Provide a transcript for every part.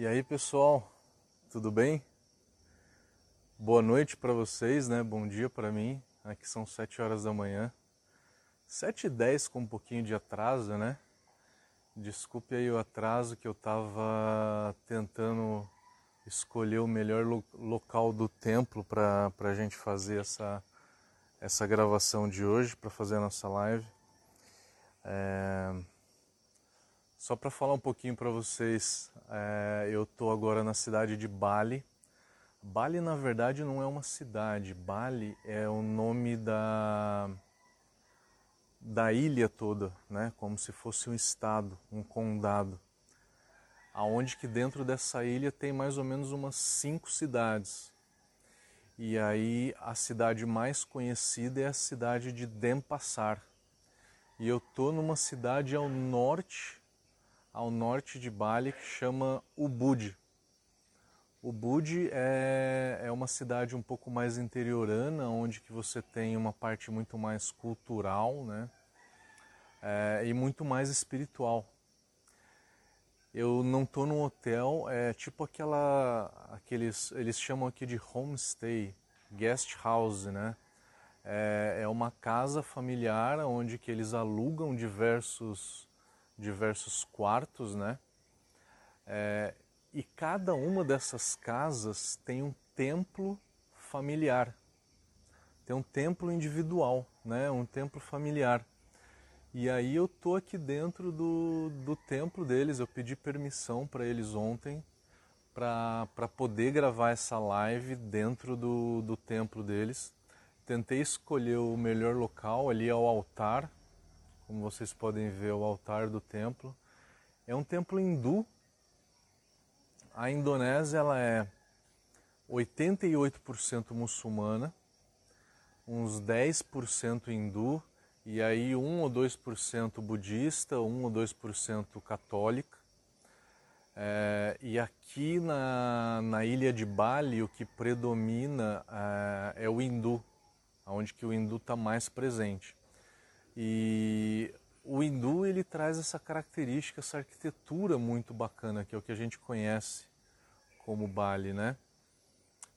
E aí, pessoal, tudo bem? Boa noite para vocês, né? Bom dia para mim. Aqui são 7 horas da manhã. 7 e 10 com um pouquinho de atraso, né? Desculpe aí o atraso que eu tava tentando escolher o melhor lo local do templo para a gente fazer essa, essa gravação de hoje, para fazer a nossa live. É... Só para falar um pouquinho para vocês, é, eu estou agora na cidade de Bali. Bali, na verdade, não é uma cidade. Bali é o nome da, da ilha toda, né? como se fosse um estado, um condado. Aonde que dentro dessa ilha tem mais ou menos umas cinco cidades. E aí a cidade mais conhecida é a cidade de Denpasar. E eu estou numa cidade ao norte ao norte de Bali que chama Ubud. Ubud é, é uma cidade um pouco mais interiorana, onde que você tem uma parte muito mais cultural né? É, e muito mais espiritual. Eu não estou num hotel, é tipo aquela, aqueles, eles chamam aqui de homestay, guest house, né? É, é uma casa familiar onde que eles alugam diversos diversos quartos, né? É, e cada uma dessas casas tem um templo familiar, tem um templo individual, né? Um templo familiar. E aí eu tô aqui dentro do, do templo deles. Eu pedi permissão para eles ontem para poder gravar essa live dentro do, do templo deles. Tentei escolher o melhor local ali ao altar como vocês podem ver, o altar do templo. É um templo hindu. A Indonésia ela é 88% muçulmana, uns 10% hindu e aí 1 ou 2% budista, 1 ou 2% católica. É, e aqui na, na ilha de Bali o que predomina é, é o hindu, onde que o hindu está mais presente. E o hindu ele traz essa característica, essa arquitetura muito bacana, que é o que a gente conhece como Bali, né?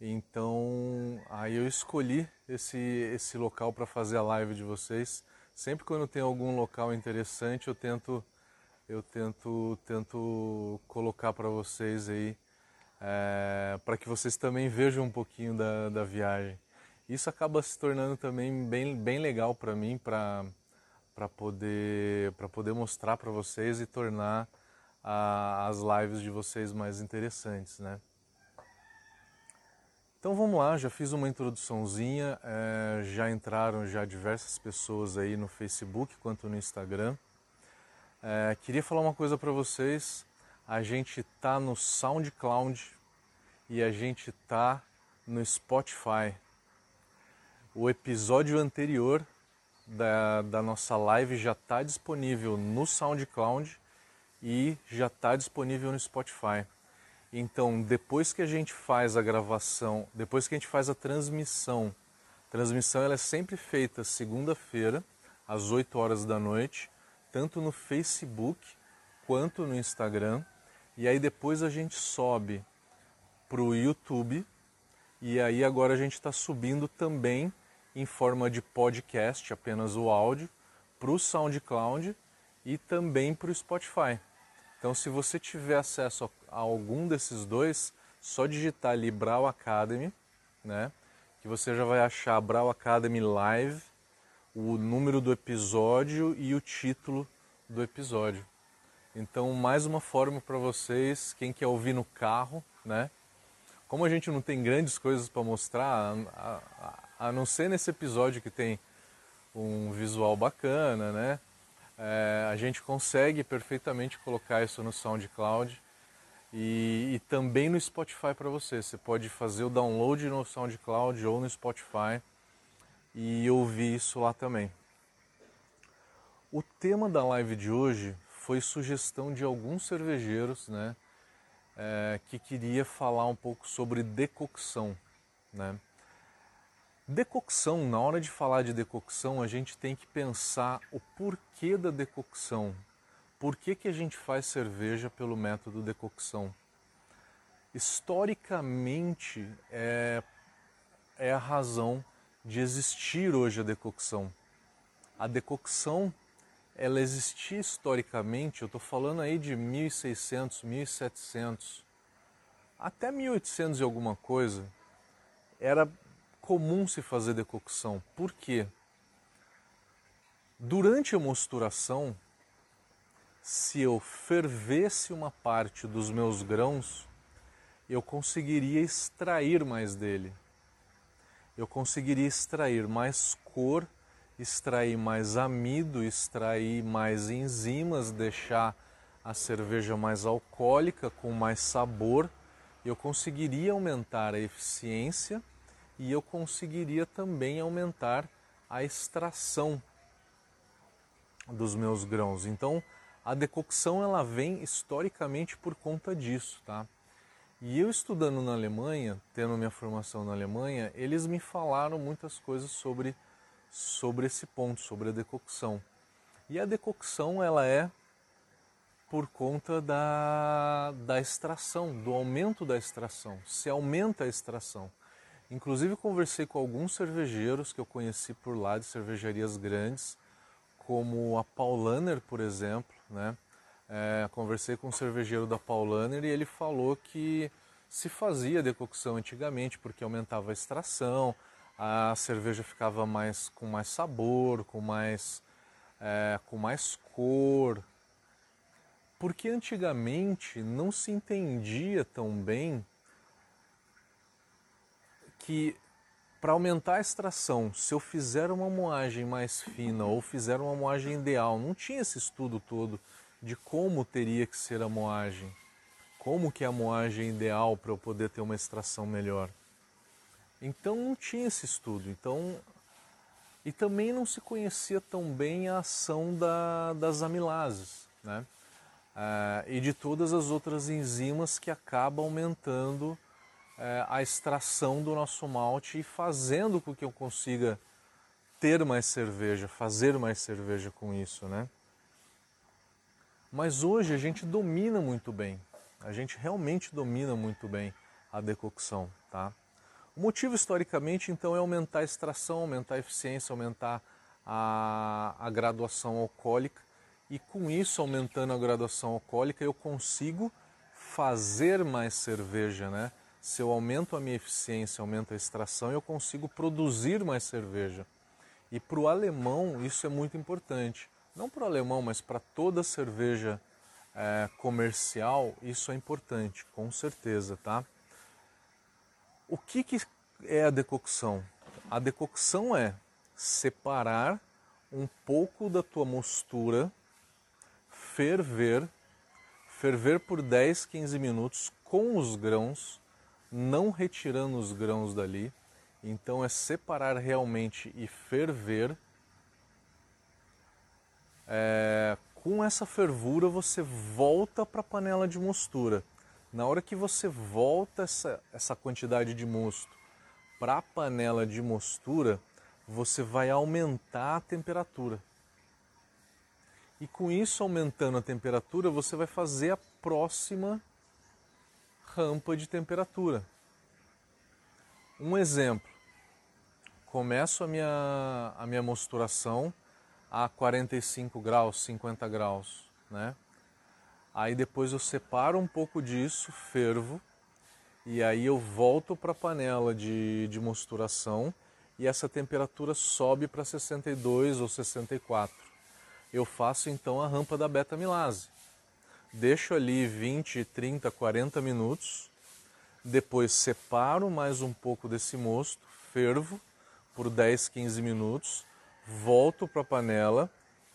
Então, aí eu escolhi esse, esse local para fazer a live de vocês. Sempre quando tem algum local interessante, eu tento eu tento tento colocar para vocês aí, é, para que vocês também vejam um pouquinho da, da viagem. Isso acaba se tornando também bem, bem legal para mim, para para poder, para poder mostrar para vocês e tornar a, as lives de vocês mais interessantes, né? Então vamos lá, já fiz uma introduçãozinha, é, já entraram já diversas pessoas aí no Facebook quanto no Instagram. É, queria falar uma coisa para vocês, a gente tá no SoundCloud e a gente tá no Spotify. O episódio anterior da, da nossa live já está disponível no SoundCloud e já está disponível no Spotify. Então, depois que a gente faz a gravação, depois que a gente faz a transmissão, a transmissão ela é sempre feita segunda-feira, às 8 horas da noite, tanto no Facebook quanto no Instagram. E aí depois a gente sobe para o YouTube. E aí agora a gente está subindo também em forma de podcast, apenas o áudio, para o SoundCloud e também para o Spotify. Então, se você tiver acesso a algum desses dois, só digitar ali Brau Academy, né? Que você já vai achar Brau Academy Live, o número do episódio e o título do episódio. Então, mais uma forma para vocês, quem quer ouvir no carro, né? Como a gente não tem grandes coisas para mostrar, a, a, a não ser nesse episódio que tem um visual bacana, né? É, a gente consegue perfeitamente colocar isso no SoundCloud e, e também no Spotify para você. Você pode fazer o download no SoundCloud ou no Spotify e ouvir isso lá também. O tema da live de hoje foi sugestão de alguns cervejeiros, né, é, que queria falar um pouco sobre decocção, né. Decocção, na hora de falar de decocção, a gente tem que pensar o porquê da decocção. Por que, que a gente faz cerveja pelo método decocção? historicamente é, é a razão de existir hoje a decocção. A decocção, ela existia historicamente, eu estou falando aí de 1600, 1700, até 1800 e alguma coisa, era comum se fazer decocção. Por quê? Durante a mosturação, se eu fervesse uma parte dos meus grãos, eu conseguiria extrair mais dele. Eu conseguiria extrair mais cor, extrair mais amido, extrair mais enzimas, deixar a cerveja mais alcoólica, com mais sabor. Eu conseguiria aumentar a eficiência e eu conseguiria também aumentar a extração dos meus grãos. Então, a decocção ela vem historicamente por conta disso, tá? E eu estudando na Alemanha, tendo minha formação na Alemanha, eles me falaram muitas coisas sobre sobre esse ponto, sobre a decocção. E a decocção ela é por conta da, da extração, do aumento da extração. Se aumenta a extração. Inclusive conversei com alguns cervejeiros que eu conheci por lá de cervejarias grandes, como a Paulaner, por exemplo, né? É, conversei com um cervejeiro da Paulaner e ele falou que se fazia decocção antigamente porque aumentava a extração, a cerveja ficava mais com mais sabor, com mais é, com mais cor, porque antigamente não se entendia tão bem que para aumentar a extração, se eu fizer uma moagem mais fina ou fizer uma moagem ideal, não tinha esse estudo todo de como teria que ser a moagem, como que é a moagem ideal para eu poder ter uma extração melhor. Então não tinha esse estudo. Então e também não se conhecia tão bem a ação da, das amilases, né? Ah, e de todas as outras enzimas que acabam aumentando é, a extração do nosso malte e fazendo com que eu consiga ter mais cerveja, fazer mais cerveja com isso, né? Mas hoje a gente domina muito bem, a gente realmente domina muito bem a decocção, tá? O motivo historicamente então é aumentar a extração, aumentar a eficiência, aumentar a, a graduação alcoólica e com isso aumentando a graduação alcoólica eu consigo fazer mais cerveja, né? Se eu aumento a minha eficiência, aumento a extração, eu consigo produzir mais cerveja. E para o alemão isso é muito importante. Não para o alemão, mas para toda cerveja é, comercial isso é importante, com certeza, tá? O que, que é a decocção? A decocção é separar um pouco da tua mostura, ferver, ferver por 10, 15 minutos com os grãos não retirando os grãos dali. Então é separar realmente e ferver. É, com essa fervura você volta para a panela de mostura. Na hora que você volta essa, essa quantidade de mosto para a panela de mostura, você vai aumentar a temperatura. E com isso aumentando a temperatura, você vai fazer a próxima rampa de temperatura. Um exemplo, começo a minha, a minha mosturação a 45 graus, 50 graus, né? Aí depois eu separo um pouco disso, fervo, e aí eu volto para a panela de, de mosturação e essa temperatura sobe para 62 ou 64. Eu faço então a rampa da beta-milase deixo ali 20, 30, 40 minutos, depois separo mais um pouco desse mosto, fervo por 10, 15 minutos, volto para a panela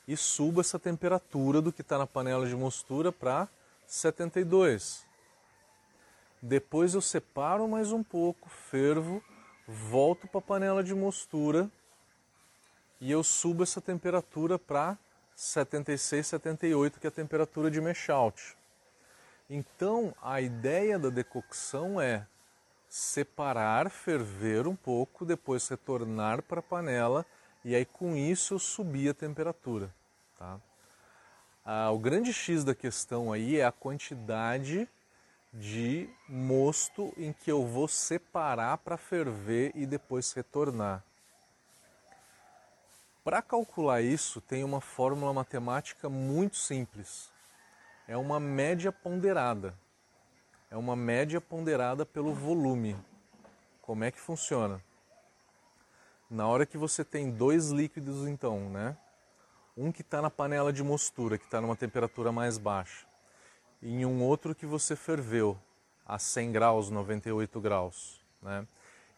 e subo essa temperatura do que está na panela de mostura para 72. Depois eu separo mais um pouco, fervo, volto para a panela de mostura e eu subo essa temperatura para 76, 78, que é a temperatura de out. Então, a ideia da decocção é separar, ferver um pouco, depois retornar para a panela e aí com isso eu subir a temperatura. Tá? Ah, o grande X da questão aí é a quantidade de mosto em que eu vou separar para ferver e depois retornar. Para calcular isso, tem uma fórmula matemática muito simples. É uma média ponderada. É uma média ponderada pelo volume. Como é que funciona? Na hora que você tem dois líquidos, então, né? Um que está na panela de mostura, que está numa temperatura mais baixa, e um outro que você ferveu a 100 graus, 98 graus, né?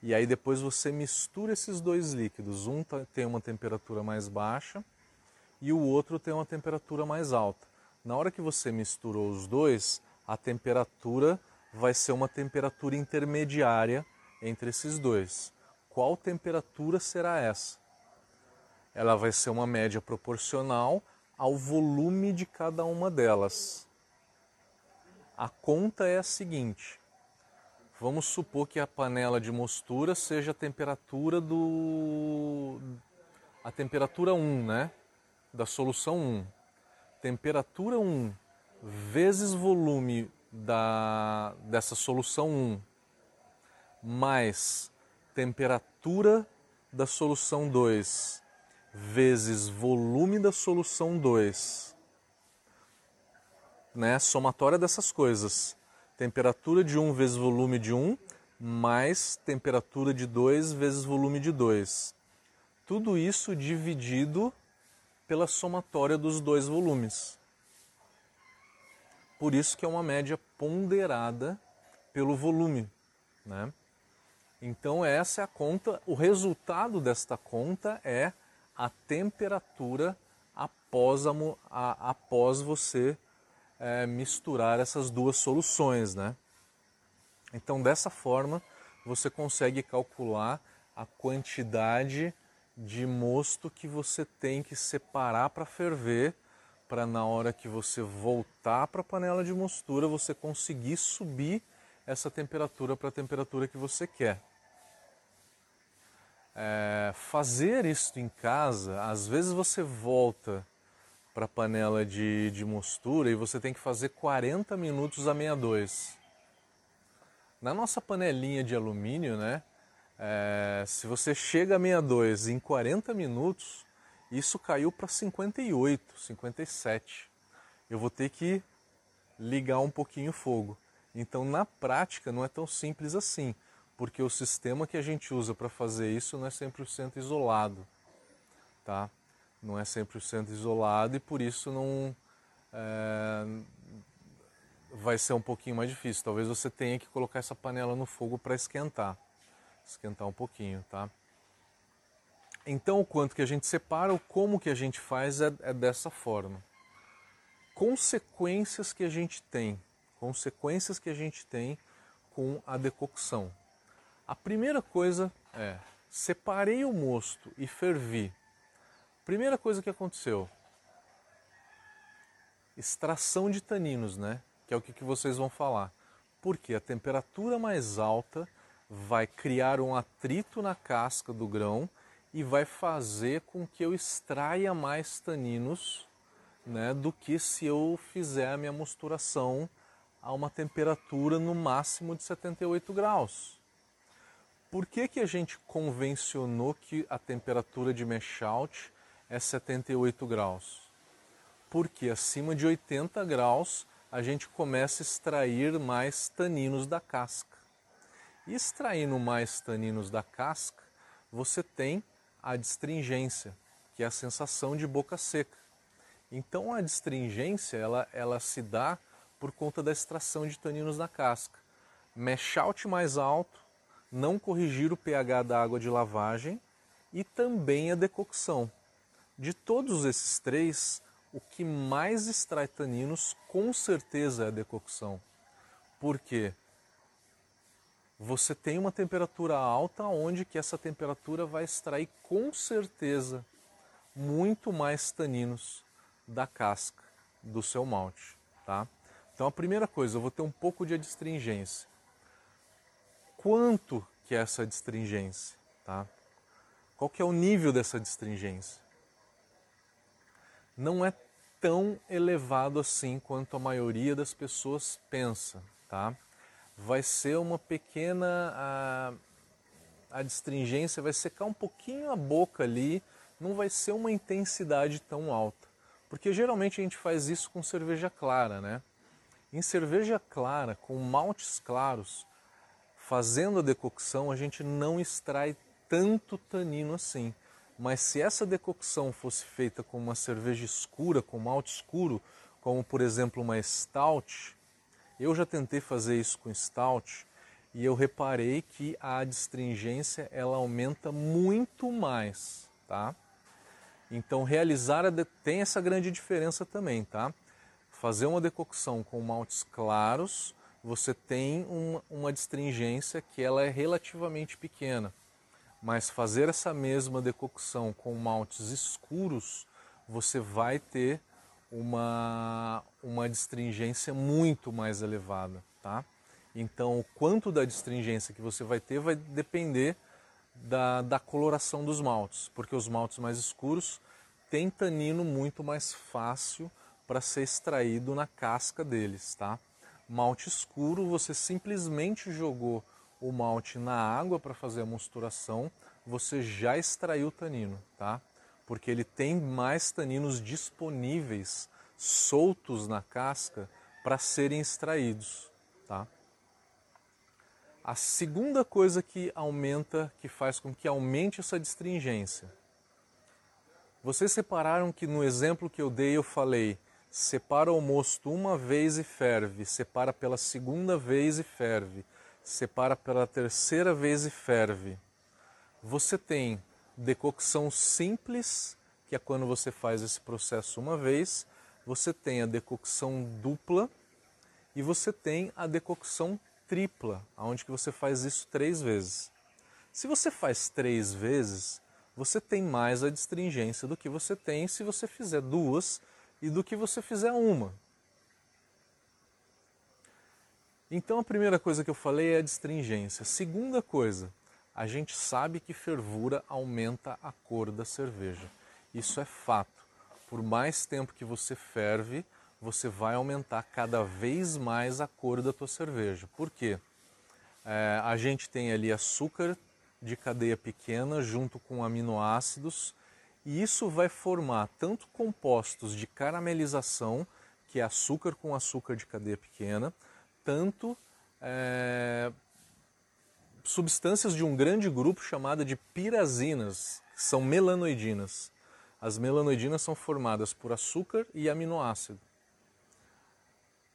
E aí depois você mistura esses dois líquidos. Um tá, tem uma temperatura mais baixa e o outro tem uma temperatura mais alta. Na hora que você misturou os dois, a temperatura vai ser uma temperatura intermediária entre esses dois. Qual temperatura será essa? Ela vai ser uma média proporcional ao volume de cada uma delas. A conta é a seguinte: Vamos supor que a panela de mostura seja a temperatura do a temperatura 1, né? Da solução 1. Temperatura 1 vezes volume da dessa solução 1 mais temperatura da solução 2 vezes volume da solução 2. Né? Somatória dessas coisas temperatura de 1 vezes volume de 1 mais temperatura de 2 vezes volume de 2. Tudo isso dividido pela somatória dos dois volumes. Por isso que é uma média ponderada pelo volume. Né? Então essa é a conta, o resultado desta conta é a temperatura após, a, a, após você é, misturar essas duas soluções, né? Então, dessa forma, você consegue calcular a quantidade de mosto que você tem que separar para ferver, para na hora que você voltar para a panela de mostura, você conseguir subir essa temperatura para a temperatura que você quer. É, fazer isso em casa, às vezes você volta para a panela de, de mostura e você tem que fazer 40 minutos a 62. Na nossa panelinha de alumínio, né, é, se você chega a 62 em 40 minutos, isso caiu para 58, 57. Eu vou ter que ligar um pouquinho o fogo. Então, na prática, não é tão simples assim, porque o sistema que a gente usa para fazer isso não é 100% isolado. Tá? Não é 100% isolado e por isso não é, vai ser um pouquinho mais difícil. Talvez você tenha que colocar essa panela no fogo para esquentar, esquentar um pouquinho, tá? Então o quanto que a gente separa, o como que a gente faz é, é dessa forma. Consequências que a gente tem, consequências que a gente tem com a decocção. A primeira coisa é, separei o mosto e fervi Primeira coisa que aconteceu: extração de taninos, né? Que é o que, que vocês vão falar. Porque a temperatura mais alta vai criar um atrito na casca do grão e vai fazer com que eu extraia mais taninos né, do que se eu fizer a minha mosturação a uma temperatura no máximo de 78 graus. Por que, que a gente convencionou que a temperatura de mash out é 78 graus. Porque acima de 80 graus a gente começa a extrair mais taninos da casca. E extraindo mais taninos da casca, você tem a distringência, que é a sensação de boca seca. Então a distringência ela, ela se dá por conta da extração de taninos da casca. Mesh out mais alto, não corrigir o pH da água de lavagem e também a decocção. De todos esses três, o que mais extrai taninos com certeza é a decocção. Por quê? Você tem uma temperatura alta onde que essa temperatura vai extrair com certeza muito mais taninos da casca do seu malte, tá? Então a primeira coisa, eu vou ter um pouco de adstringência. Quanto que é essa adstringência, tá? Qual que é o nível dessa adstringência? Não é tão elevado assim quanto a maioria das pessoas pensa. tá? Vai ser uma pequena a, a distringência vai secar um pouquinho a boca ali, não vai ser uma intensidade tão alta. Porque geralmente a gente faz isso com cerveja clara, né? Em cerveja clara, com maltes claros, fazendo a decocção, a gente não extrai tanto tanino assim. Mas se essa decocção fosse feita com uma cerveja escura, com malte escuro, como por exemplo uma stout, eu já tentei fazer isso com stout e eu reparei que a adstringência ela aumenta muito mais, tá? Então realizar a de... tem essa grande diferença também, tá? Fazer uma decocção com maltes claros, você tem uma, uma distringência que ela é relativamente pequena. Mas fazer essa mesma decocção com maltes escuros, você vai ter uma, uma distringência muito mais elevada, tá? Então, o quanto da distringência que você vai ter vai depender da, da coloração dos maltes, porque os maltes mais escuros têm tanino muito mais fácil para ser extraído na casca deles, tá? Malte escuro, você simplesmente jogou o malte na água para fazer a mosturação, você já extraiu o tanino, tá? Porque ele tem mais taninos disponíveis, soltos na casca, para serem extraídos, tá? A segunda coisa que aumenta, que faz com que aumente essa distringência. Vocês separaram que no exemplo que eu dei eu falei, separa o mosto uma vez e ferve, separa pela segunda vez e ferve separa pela terceira vez e ferve. Você tem decocção simples, que é quando você faz esse processo uma vez, você tem a decocção dupla e você tem a decocção tripla, onde que você faz isso três vezes. Se você faz três vezes, você tem mais a distringência do que você tem se você fizer duas e do que você fizer uma. Então a primeira coisa que eu falei é a distringência. Segunda coisa, a gente sabe que fervura aumenta a cor da cerveja. Isso é fato. Por mais tempo que você ferve, você vai aumentar cada vez mais a cor da tua cerveja. Por quê? É, a gente tem ali açúcar de cadeia pequena junto com aminoácidos e isso vai formar tanto compostos de caramelização, que é açúcar com açúcar de cadeia pequena, tanto é, substâncias de um grande grupo chamada de pirazinas, que são melanoidinas. As melanoidinas são formadas por açúcar e aminoácido.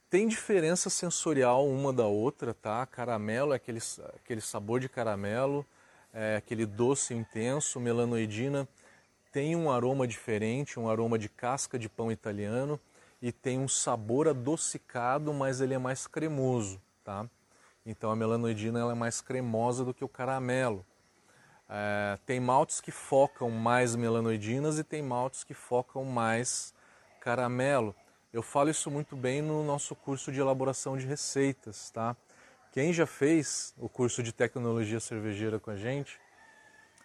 Tem diferença sensorial uma da outra, tá? Caramelo é aquele, aquele sabor de caramelo, é aquele doce intenso, melanoidina tem um aroma diferente, um aroma de casca de pão italiano e tem um sabor adocicado, mas ele é mais cremoso, tá? Então a melanoidina ela é mais cremosa do que o caramelo. É, tem maltes que focam mais melanoidinas e tem maltes que focam mais caramelo. Eu falo isso muito bem no nosso curso de elaboração de receitas, tá? Quem já fez o curso de tecnologia cervejeira com a gente,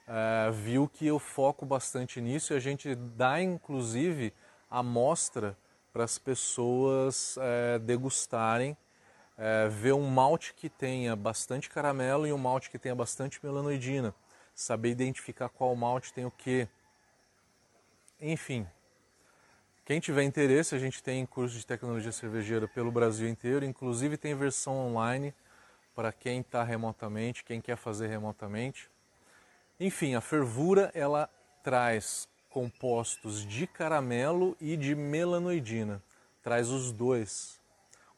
é, viu que eu foco bastante nisso e a gente dá inclusive amostra para as pessoas é, degustarem, é, ver um malte que tenha bastante caramelo e um malte que tenha bastante melanoidina, saber identificar qual malte tem o que. Enfim, quem tiver interesse, a gente tem curso de tecnologia cervejeira pelo Brasil inteiro, inclusive tem versão online para quem está remotamente, quem quer fazer remotamente. Enfim, a fervura ela traz compostos de caramelo e de melanoidina. Traz os dois.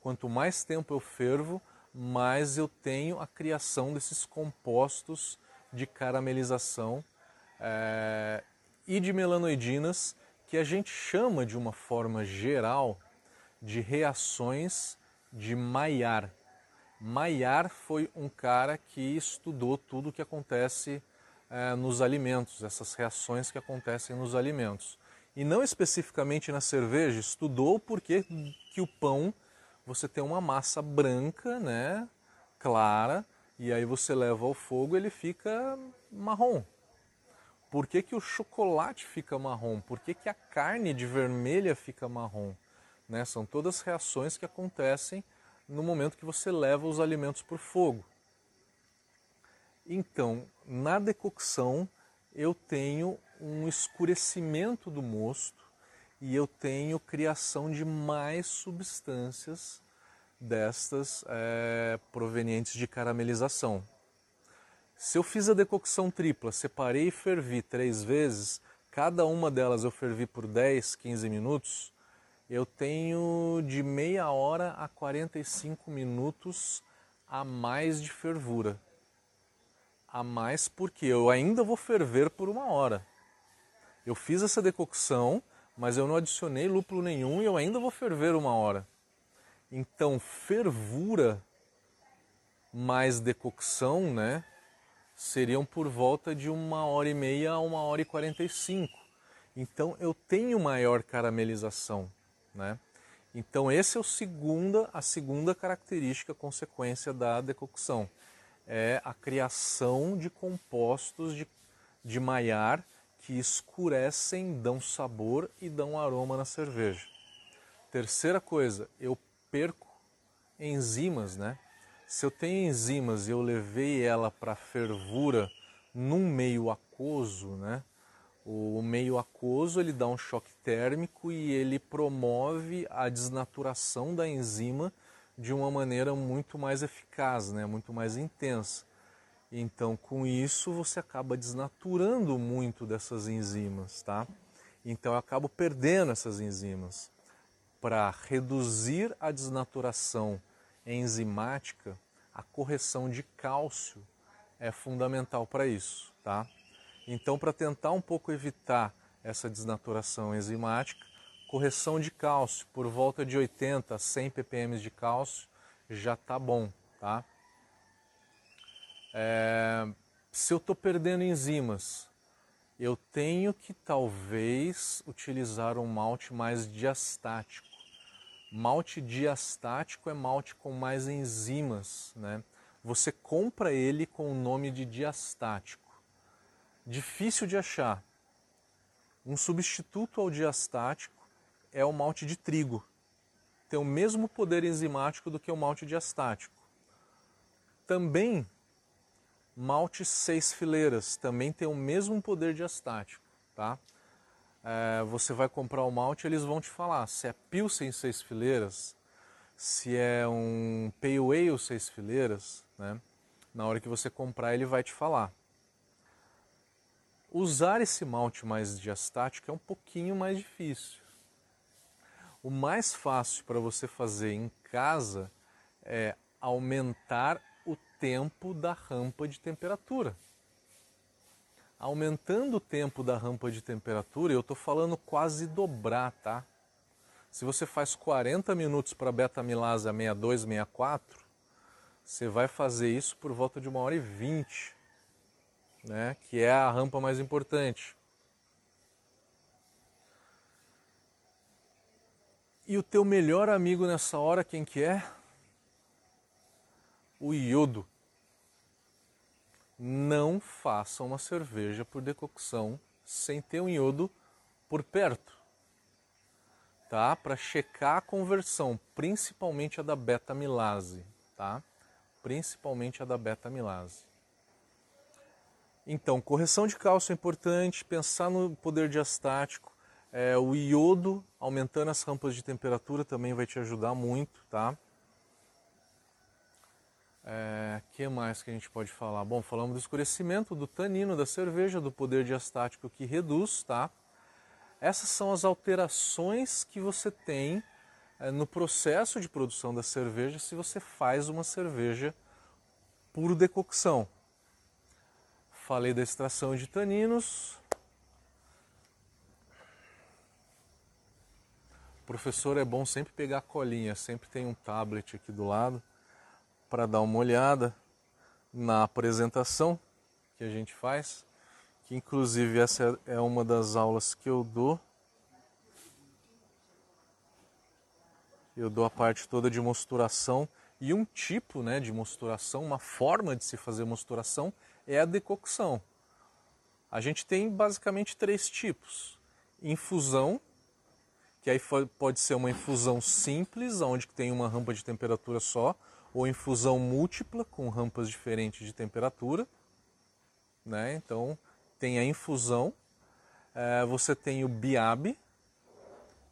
Quanto mais tempo eu fervo, mais eu tenho a criação desses compostos de caramelização é, e de melanoidinas que a gente chama de uma forma geral de reações de Maillard. Maillard foi um cara que estudou tudo o que acontece é, nos alimentos, essas reações que acontecem nos alimentos. E não especificamente na cerveja, estudou porque que o pão você tem uma massa branca, né, clara, e aí você leva ao fogo ele fica marrom. Por que, que o chocolate fica marrom? Por que, que a carne de vermelha fica marrom? Né? São todas reações que acontecem no momento que você leva os alimentos por fogo. Então, na decocção, eu tenho um escurecimento do mosto e eu tenho criação de mais substâncias destas é, provenientes de caramelização. Se eu fiz a decocção tripla, separei e fervi três vezes, cada uma delas eu fervi por 10, 15 minutos, eu tenho de meia hora a 45 minutos a mais de fervura. A mais porque eu ainda vou ferver por uma hora. Eu fiz essa decocção, mas eu não adicionei lúpulo nenhum e eu ainda vou ferver uma hora. Então, fervura mais decocção, né? Seriam por volta de uma hora e meia a uma hora e quarenta e cinco. Então, eu tenho maior caramelização, né? Então, esse é o segunda, a segunda característica, consequência da decocção. É a criação de compostos de, de maiar que escurecem, dão sabor e dão aroma na cerveja. Terceira coisa, eu perco enzimas, né? Se eu tenho enzimas e eu levei ela para fervura num meio aquoso, né? O meio aquoso ele dá um choque térmico e ele promove a desnaturação da enzima de uma maneira muito mais eficaz, né? Muito mais intensa. Então, com isso, você acaba desnaturando muito dessas enzimas, tá? Então, eu acabo perdendo essas enzimas. Para reduzir a desnaturação enzimática, a correção de cálcio é fundamental para isso, tá? Então, para tentar um pouco evitar essa desnaturação enzimática, correção de cálcio por volta de 80 a 100 ppm de cálcio já tá bom, tá? É, se eu estou perdendo enzimas, eu tenho que talvez utilizar um malte mais diastático. Malte diastático é malte com mais enzimas, né? Você compra ele com o nome de diastático. Difícil de achar. Um substituto ao diastático é o malte de trigo. Tem o mesmo poder enzimático do que o malte diastático. Também malte seis fileiras também tem o mesmo poder diastático, tá? É, você vai comprar o malte, eles vão te falar se é Pilsen seis fileiras, se é um Pale Ale seis fileiras, né? Na hora que você comprar, ele vai te falar. Usar esse malte mais diastático é um pouquinho mais difícil. O mais fácil para você fazer em casa é aumentar tempo da rampa de temperatura. Aumentando o tempo da rampa de temperatura, eu estou falando quase dobrar, tá? Se você faz 40 minutos para beta-milase a 62, 64, você vai fazer isso por volta de uma hora e 20, né? que é a rampa mais importante. E o teu melhor amigo nessa hora, quem que é? O iodo não faça uma cerveja por decocção sem ter um iodo por perto. Tá? Para checar a conversão, principalmente a da beta-milase, tá? Principalmente a da beta-milase. Então, correção de cálcio é importante, pensar no poder diastático, é, o iodo aumentando as rampas de temperatura também vai te ajudar muito, tá? É, que mais que a gente pode falar? Bom, falamos do escurecimento, do tanino da cerveja, do poder diastático que reduz, tá? Essas são as alterações que você tem é, no processo de produção da cerveja se você faz uma cerveja por decocção. Falei da extração de taninos. Professor, é bom sempre pegar a colinha, sempre tem um tablet aqui do lado para dar uma olhada na apresentação que a gente faz, que inclusive essa é uma das aulas que eu dou. Eu dou a parte toda de mosturação e um tipo né, de mosturação, uma forma de se fazer mosturação é a decocção. A gente tem basicamente três tipos: infusão, que aí pode ser uma infusão simples, onde tem uma rampa de temperatura só, ou infusão múltipla, com rampas diferentes de temperatura. Né? Então, tem a infusão. É, você tem o BIAB,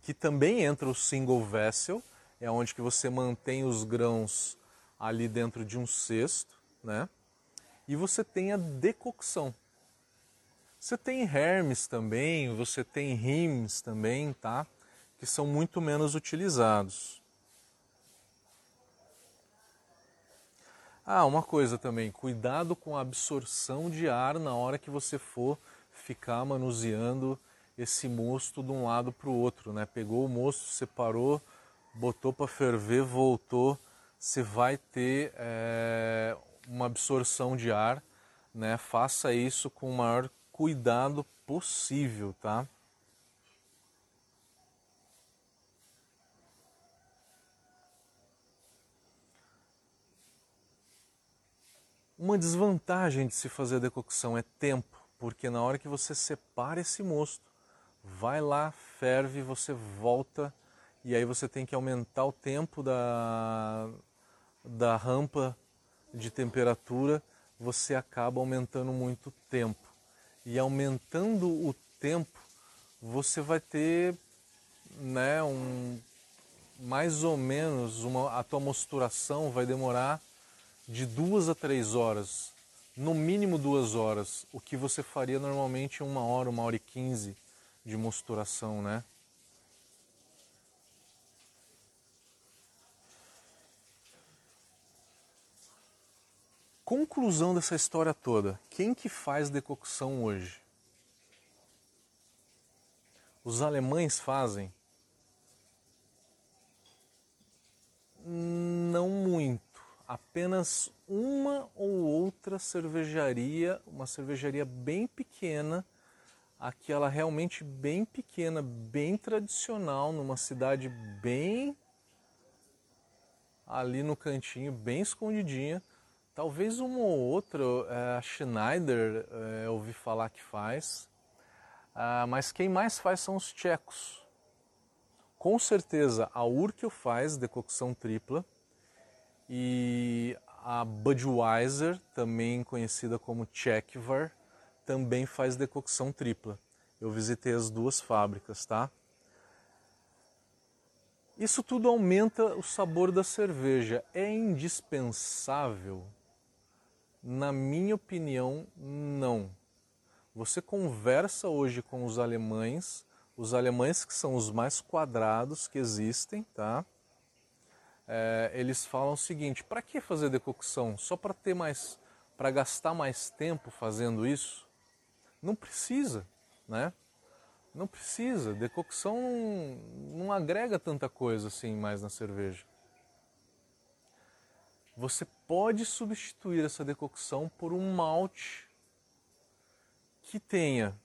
que também entra o single vessel, é onde que você mantém os grãos ali dentro de um cesto, né? E você tem a decocção. Você tem Hermes também, você tem Rims também, tá? Que são muito menos utilizados. Ah, uma coisa também, cuidado com a absorção de ar na hora que você for ficar manuseando esse mosto de um lado para o outro, né? Pegou o mosto, separou, botou para ferver, voltou, você vai ter é, uma absorção de ar, né? Faça isso com o maior cuidado possível, tá? Uma desvantagem de se fazer decocção é tempo, porque na hora que você separa esse mosto, vai lá, ferve, você volta e aí você tem que aumentar o tempo da, da rampa de temperatura, você acaba aumentando muito o tempo. E aumentando o tempo, você vai ter né, um, mais ou menos uma, a tua mosturação vai demorar de duas a três horas, no mínimo duas horas, o que você faria normalmente em uma hora, uma hora e quinze de mosturação, né? Conclusão dessa história toda. Quem que faz decocção hoje? Os alemães fazem? Não muito. Apenas uma ou outra cervejaria, uma cervejaria bem pequena, aquela realmente bem pequena, bem tradicional, numa cidade bem ali no cantinho, bem escondidinha, Talvez uma ou outra, é, a Schneider, é, ouvi falar que faz, ah, mas quem mais faz são os tchecos. Com certeza a Urkel faz decocção tripla e a Budweiser, também conhecida como Czechvar, também faz decocção tripla. Eu visitei as duas fábricas, tá? Isso tudo aumenta o sabor da cerveja. É indispensável na minha opinião, não. Você conversa hoje com os alemães, os alemães que são os mais quadrados que existem, tá? É, eles falam o seguinte: para que fazer decocção? Só para ter mais, para gastar mais tempo fazendo isso? Não precisa, né? Não precisa. Decocção não, não agrega tanta coisa assim mais na cerveja. Você pode substituir essa decocção por um malte que tenha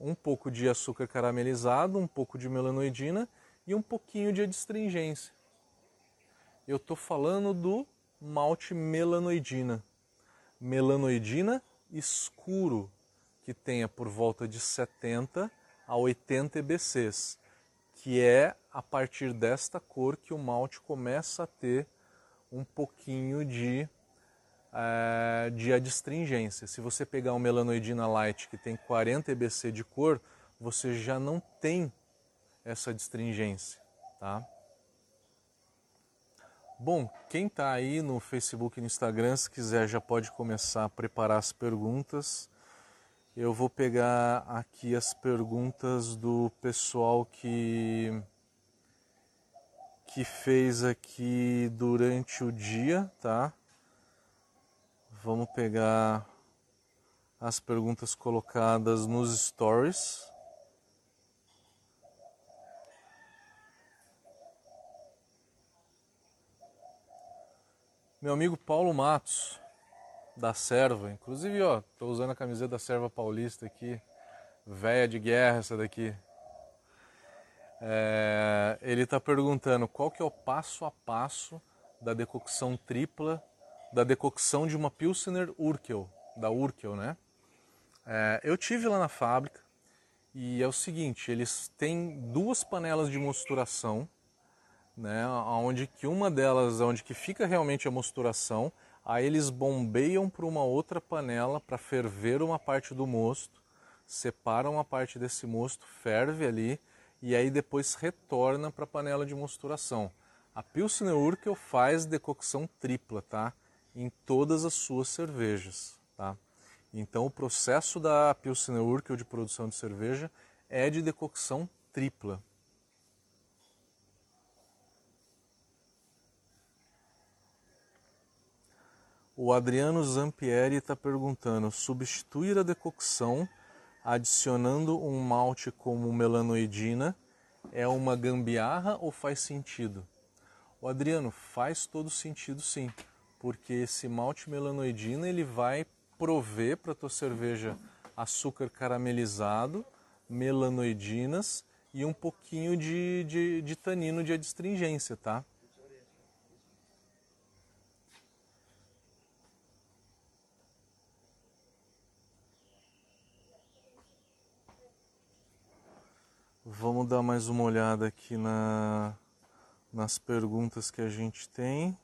um pouco de açúcar caramelizado, um pouco de melanoidina e um pouquinho de adstringência. Eu estou falando do malte melanoidina. Melanoidina escuro, que tenha por volta de 70 a 80 EBCs, que é a partir desta cor que o malte começa a ter um pouquinho de, uh, de adstringência. Se você pegar um melanoidina light que tem 40 EBC de cor, você já não tem essa adstringência, tá? Bom, quem está aí no Facebook e no Instagram, se quiser, já pode começar a preparar as perguntas. Eu vou pegar aqui as perguntas do pessoal que que fez aqui durante o dia, tá? Vamos pegar as perguntas colocadas nos stories. Meu amigo Paulo Matos, da Serva, inclusive, ó, tô usando a camiseta da Serva Paulista aqui, véia de guerra essa daqui. É, ele está perguntando qual que é o passo a passo da decocção tripla, da decocção de uma Pilsener Urkel, da Urkel, né? É, eu tive lá na fábrica E é o seguinte, eles têm duas panelas de mosturação, né, onde que uma delas, onde que fica realmente a mosturação, aí eles bombeiam para uma outra panela para ferver uma parte do mosto, separam uma parte desse mosto, ferve ali e aí depois retorna para a panela de mosturação. A Pilsner Urquell faz decocção tripla, tá? Em todas as suas cervejas, tá? Então o processo da Pilsner Urquell de produção de cerveja é de decocção tripla. O Adriano Zampieri está perguntando: substituir a decocção adicionando um malte como melanoidina é uma gambiarra ou faz sentido? O Adriano, faz todo sentido sim, porque esse malte melanoidina ele vai prover para tua cerveja açúcar caramelizado, melanoidinas e um pouquinho de, de, de tanino de adstringência, tá? Vamos dar mais uma olhada aqui na, nas perguntas que a gente tem.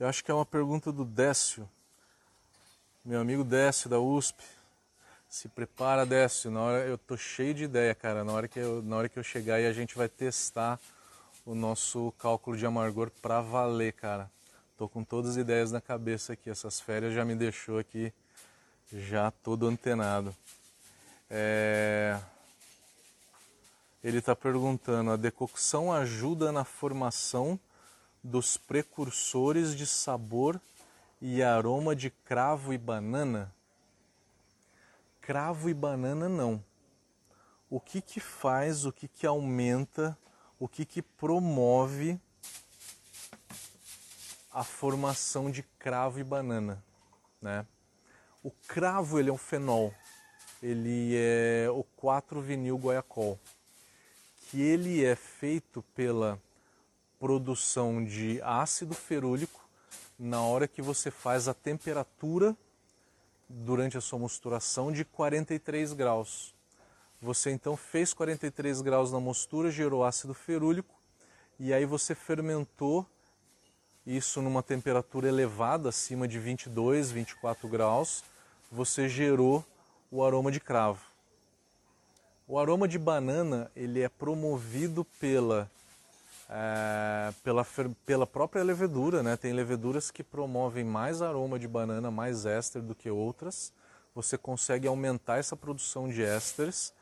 Eu acho que é uma pergunta do Décio, meu amigo Décio da USP. Se prepara, Décio. Na hora eu tô cheio de ideia, cara. Na hora que eu, na hora que eu chegar e a gente vai testar o nosso cálculo de amargor para valer, cara. Tô com todas as ideias na cabeça aqui. Essas férias já me deixou aqui já todo antenado. É... Ele está perguntando: a decocção ajuda na formação dos precursores de sabor e aroma de cravo e banana? Cravo e banana não. O que que faz, o que que aumenta, o que que promove a formação de cravo e banana, né? O cravo ele é um fenol, ele é o 4-vinil guaiacol, que ele é feito pela produção de ácido ferúlico na hora que você faz a temperatura durante a sua mosturação de 43 graus. Você então fez 43 graus na mostura, gerou ácido ferúlico e aí você fermentou isso numa temperatura elevada, acima de 22, 24 graus, você gerou o aroma de cravo. O aroma de banana ele é promovido pela é, pela, pela própria levedura, né? Tem leveduras que promovem mais aroma de banana, mais éster do que outras. Você consegue aumentar essa produção de ésteres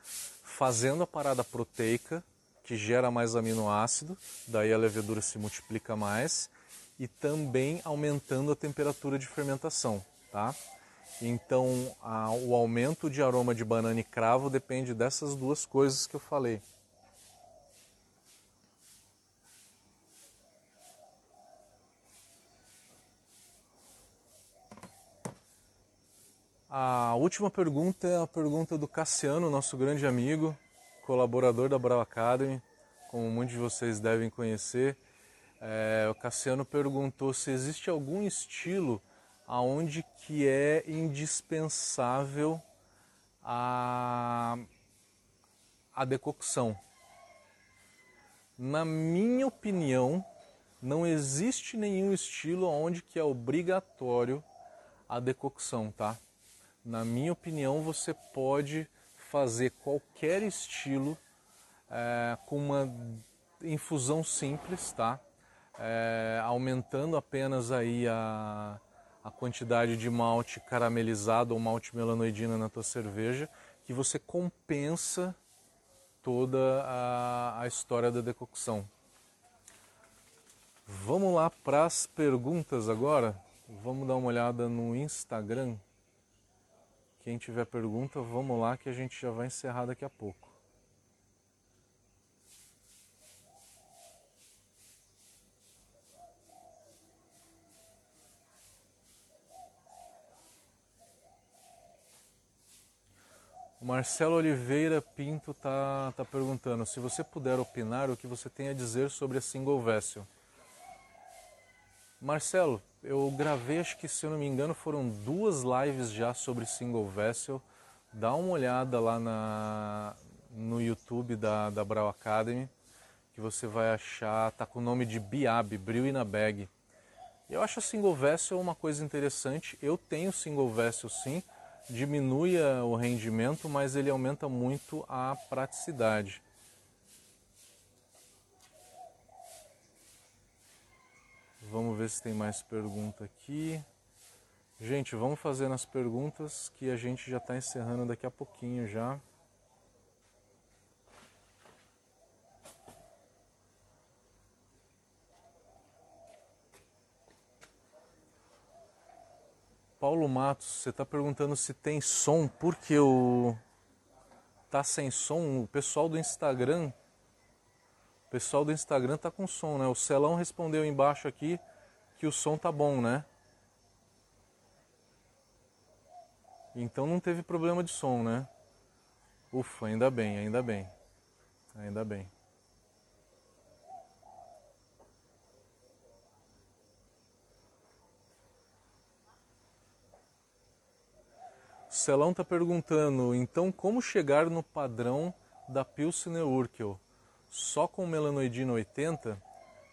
fazendo a parada proteica, que gera mais aminoácido, daí a levedura se multiplica mais, e também aumentando a temperatura de fermentação, tá? Então, a, o aumento de aroma de banana e cravo depende dessas duas coisas que eu falei. A última pergunta é a pergunta do Cassiano, nosso grande amigo, colaborador da Brau Academy, como muitos de vocês devem conhecer. É, o Cassiano perguntou se existe algum estilo aonde que é indispensável a, a decocção. Na minha opinião, não existe nenhum estilo onde que é obrigatório a decocção, tá? Na minha opinião, você pode fazer qualquer estilo é, com uma infusão simples, tá? É, aumentando apenas aí a, a quantidade de malte caramelizado ou malte melanoidina na tua cerveja, que você compensa toda a, a história da decocção. Vamos lá para as perguntas agora. Vamos dar uma olhada no Instagram. Quem tiver pergunta, vamos lá que a gente já vai encerrar daqui a pouco. Marcelo Oliveira Pinto tá, tá perguntando se você puder opinar o que você tem a dizer sobre a single vessel. Marcelo, eu gravei, acho que se eu não me engano, foram duas lives já sobre single vessel. Dá uma olhada lá na, no YouTube da, da Brau Academy, que você vai achar, tá com o nome de Biab, Brew in a Bag. Eu acho a single vessel uma coisa interessante. Eu tenho single vessel sim, diminui o rendimento, mas ele aumenta muito a praticidade. Vamos ver se tem mais pergunta aqui. Gente, vamos fazendo as perguntas que a gente já está encerrando daqui a pouquinho já. Paulo Matos, você está perguntando se tem som, porque o tá sem som. O pessoal do Instagram o pessoal do Instagram tá com som, né? O Celão respondeu embaixo aqui que o som tá bom, né? Então não teve problema de som, né? Ufa, ainda bem, ainda bem. Ainda bem. O Celão está perguntando, então como chegar no padrão da Pilsner Urkel? Só com melanoidina 80,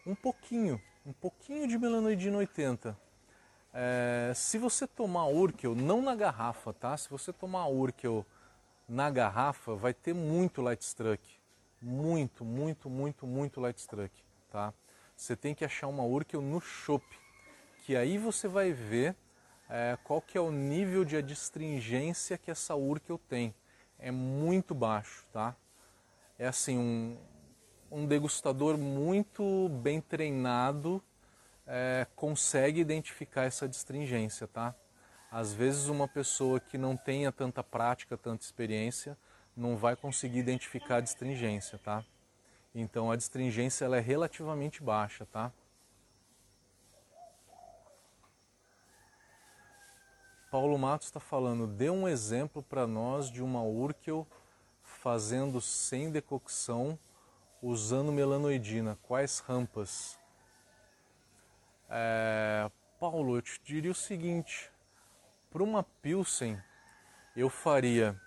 um pouquinho, um pouquinho de melanoidina 80. É, se você tomar Urkel, não na garrafa, tá? Se você tomar Urkel na garrafa, vai ter muito light struck. Muito, muito, muito, muito light struck, tá? Você tem que achar uma Urkel no shop, que aí você vai ver é, qual que é o nível de adstringência que essa Urkel tem. É muito baixo, tá? É assim, um, um degustador muito bem treinado é, consegue identificar essa distringência, tá? Às vezes uma pessoa que não tenha tanta prática, tanta experiência, não vai conseguir identificar a distringência, tá? Então a distringência ela é relativamente baixa, tá? Paulo Matos está falando, dê um exemplo para nós de uma Urkel fazendo sem decocção usando melanoidina? Quais rampas? É, Paulo, eu te diria o seguinte: para uma Pilsen, eu faria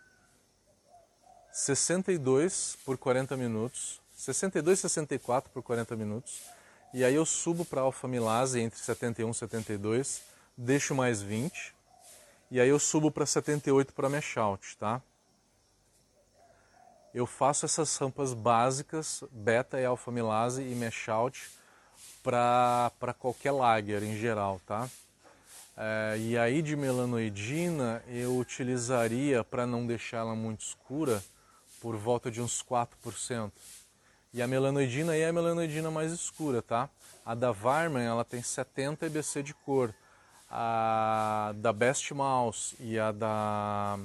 62 por 40 minutos, 62, 64 por 40 minutos, e aí eu subo para alfa milase entre 71 e 72, deixo mais 20, e aí eu subo para 78 para mesh out, tá? Eu faço essas rampas básicas, beta e alfa-milase e mesh out, para qualquer lager em geral, tá? É, e aí de melanoidina eu utilizaria, para não deixá-la muito escura, por volta de uns 4%. E a melanoidina aí é a melanoidina mais escura, tá? A da Varman ela tem 70 EBC de cor. A da Best Mouse e a da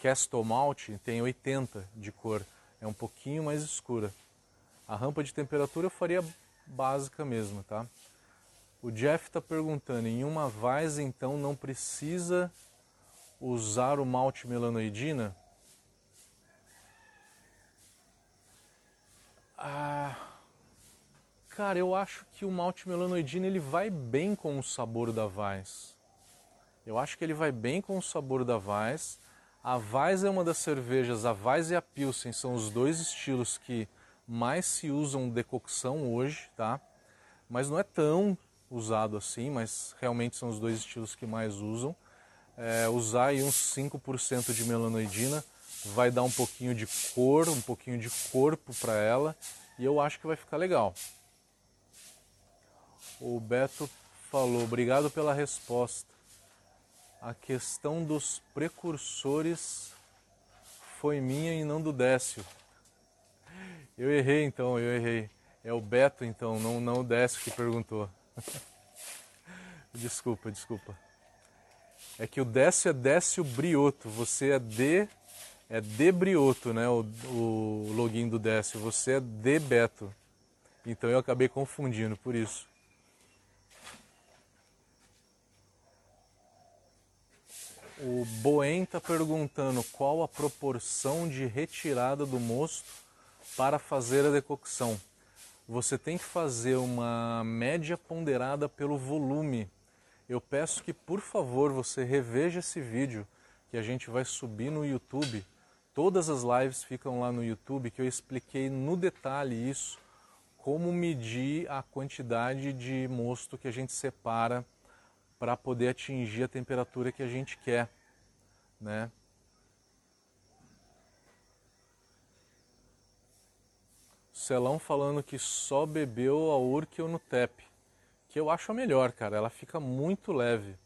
Castle Malt tem 80 de cor, é um pouquinho mais escura. A rampa de temperatura eu faria básica mesmo, tá? O Jeff está perguntando, em uma vase então não precisa usar o malte melanoidina? Ah, cara, eu acho que o malte melanoidina ele vai bem com o sabor da Vaz. Eu acho que ele vai bem com o sabor da Vaz. A Weiss é uma das cervejas, a Weiss e a Pilsen são os dois estilos que mais se usam decocção hoje, tá? Mas não é tão usado assim, mas realmente são os dois estilos que mais usam. É, usar aí uns 5% de melanoidina vai dar um pouquinho de cor, um pouquinho de corpo para ela e eu acho que vai ficar legal. O Beto falou, obrigado pela resposta a questão dos precursores foi minha e não do Décio. Eu errei então, eu errei. É o Beto então, não, não o Décio que perguntou. desculpa, desculpa. É que o Décio é Décio Brioto, você é de é de Brioto, né? O, o login do Décio, você é de Beto. Então eu acabei confundindo por isso. O Boen está perguntando qual a proporção de retirada do mosto para fazer a decocção. Você tem que fazer uma média ponderada pelo volume. Eu peço que, por favor, você reveja esse vídeo que a gente vai subir no YouTube. Todas as lives ficam lá no YouTube que eu expliquei no detalhe isso, como medir a quantidade de mosto que a gente separa para poder atingir a temperatura que a gente quer, né? Celão falando que só bebeu a Urkel no TEP, que eu acho a melhor, cara. Ela fica muito leve.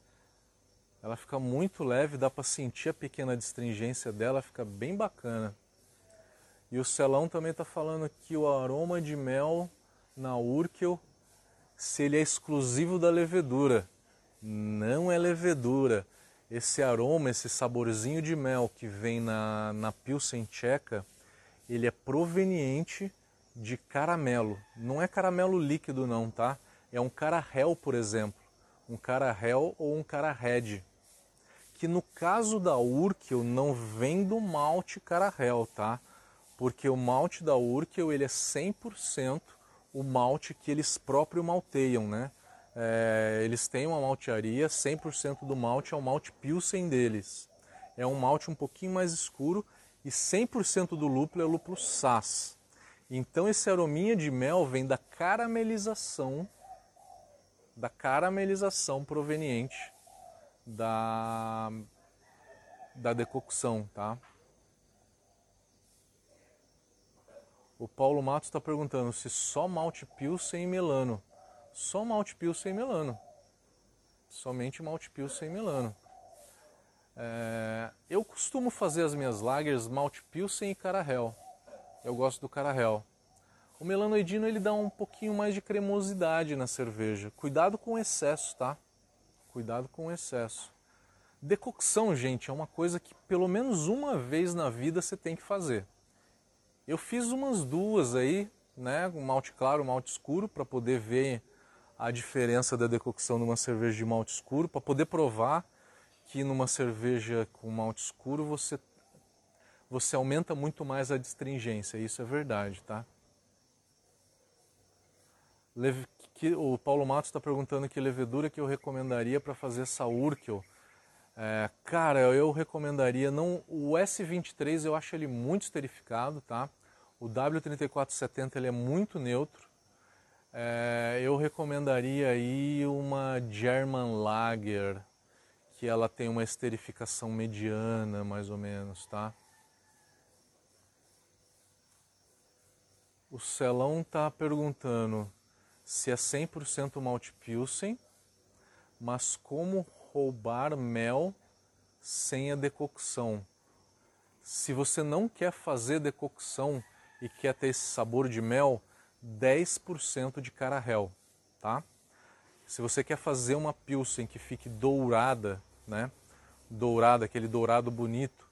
Ela fica muito leve, dá para sentir a pequena distringência dela, fica bem bacana. E o Celão também está falando que o aroma de mel na Urkel, se ele é exclusivo da levedura não é levedura. Esse aroma, esse saborzinho de mel que vem na, na Pilsen tcheca, ele é proveniente de caramelo. Não é caramelo líquido não, tá? É um carahel, por exemplo. Um carahel ou um carahedge. Que no caso da Urkel não vem do malte carahel, tá? Porque o malte da Urkel ele é 100% o malte que eles próprio malteiam, né? É, eles têm uma maltearia, 100% do malte é o malte Pilsen deles. É um malte um pouquinho mais escuro e 100% do lúpulo é lúpulo Sass. Então esse arominha de mel vem da caramelização, da caramelização proveniente da, da decocção, tá? O Paulo Matos está perguntando se só malte Pilsen e melano. Só malte pilsen melano. Somente malte pilsen melano. É, eu costumo fazer as minhas lagers malte pilsen e carahel. Eu gosto do carahel. O melanoidino ele dá um pouquinho mais de cremosidade na cerveja. Cuidado com o excesso, tá? Cuidado com o excesso. Decocção, gente, é uma coisa que pelo menos uma vez na vida você tem que fazer. Eu fiz umas duas aí, né? Um malte claro, um malte escuro, para poder ver a diferença da decocção numa cerveja de malte escuro, para poder provar que numa cerveja com malte escuro você, você aumenta muito mais a distringência. Isso é verdade, tá? o Paulo Matos está perguntando que levedura que eu recomendaria para fazer essa Urkel. É, cara, eu recomendaria não o S23, eu acho ele muito esterificado, tá? O W3470 ele é muito neutro. É, eu recomendaria aí uma German Lager, que ela tem uma esterificação mediana, mais ou menos, tá? O Celão tá perguntando se é 100% malte Pilsen, mas como roubar mel sem a decocção. Se você não quer fazer decocção e quer ter esse sabor de mel, 10% de carahel, tá? Se você quer fazer uma pilsen que fique dourada, né? Dourada, aquele dourado bonito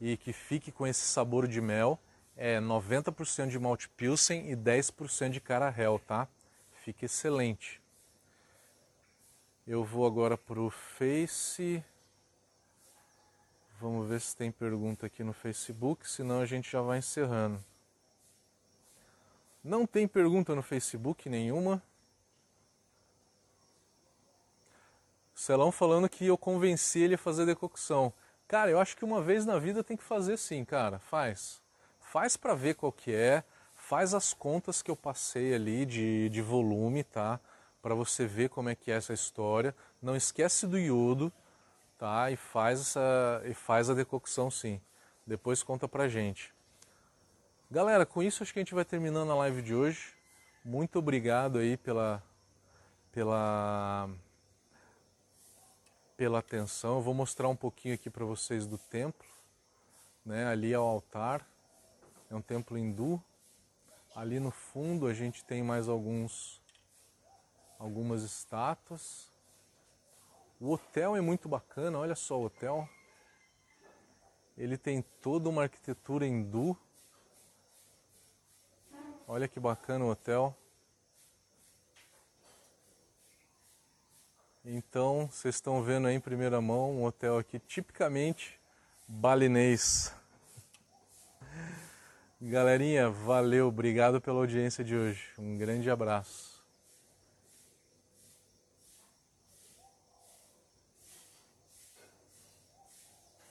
e que fique com esse sabor de mel, é 90% de malte pilsen e 10% de carahel, tá? Fica excelente. Eu vou agora para o Face. Vamos ver se tem pergunta aqui no Facebook, senão a gente já vai encerrando. Não tem pergunta no Facebook nenhuma. Celão falando que eu convenci ele a fazer decocção. Cara, eu acho que uma vez na vida tem que fazer sim, cara. Faz. Faz para ver qual que é. Faz as contas que eu passei ali de, de volume, tá? Para você ver como é que é essa história. Não esquece do iodo, tá? E faz, essa, e faz a decocção sim. Depois conta pra gente. Galera, com isso acho que a gente vai terminando a live de hoje. Muito obrigado aí pela pela pela atenção. Eu vou mostrar um pouquinho aqui para vocês do templo, né? Ali é o altar. É um templo hindu. Ali no fundo a gente tem mais alguns algumas estátuas. O hotel é muito bacana, olha só o hotel. Ele tem toda uma arquitetura hindu Olha que bacana o hotel. Então, vocês estão vendo aí em primeira mão um hotel aqui tipicamente balinês. Galerinha, valeu, obrigado pela audiência de hoje. Um grande abraço.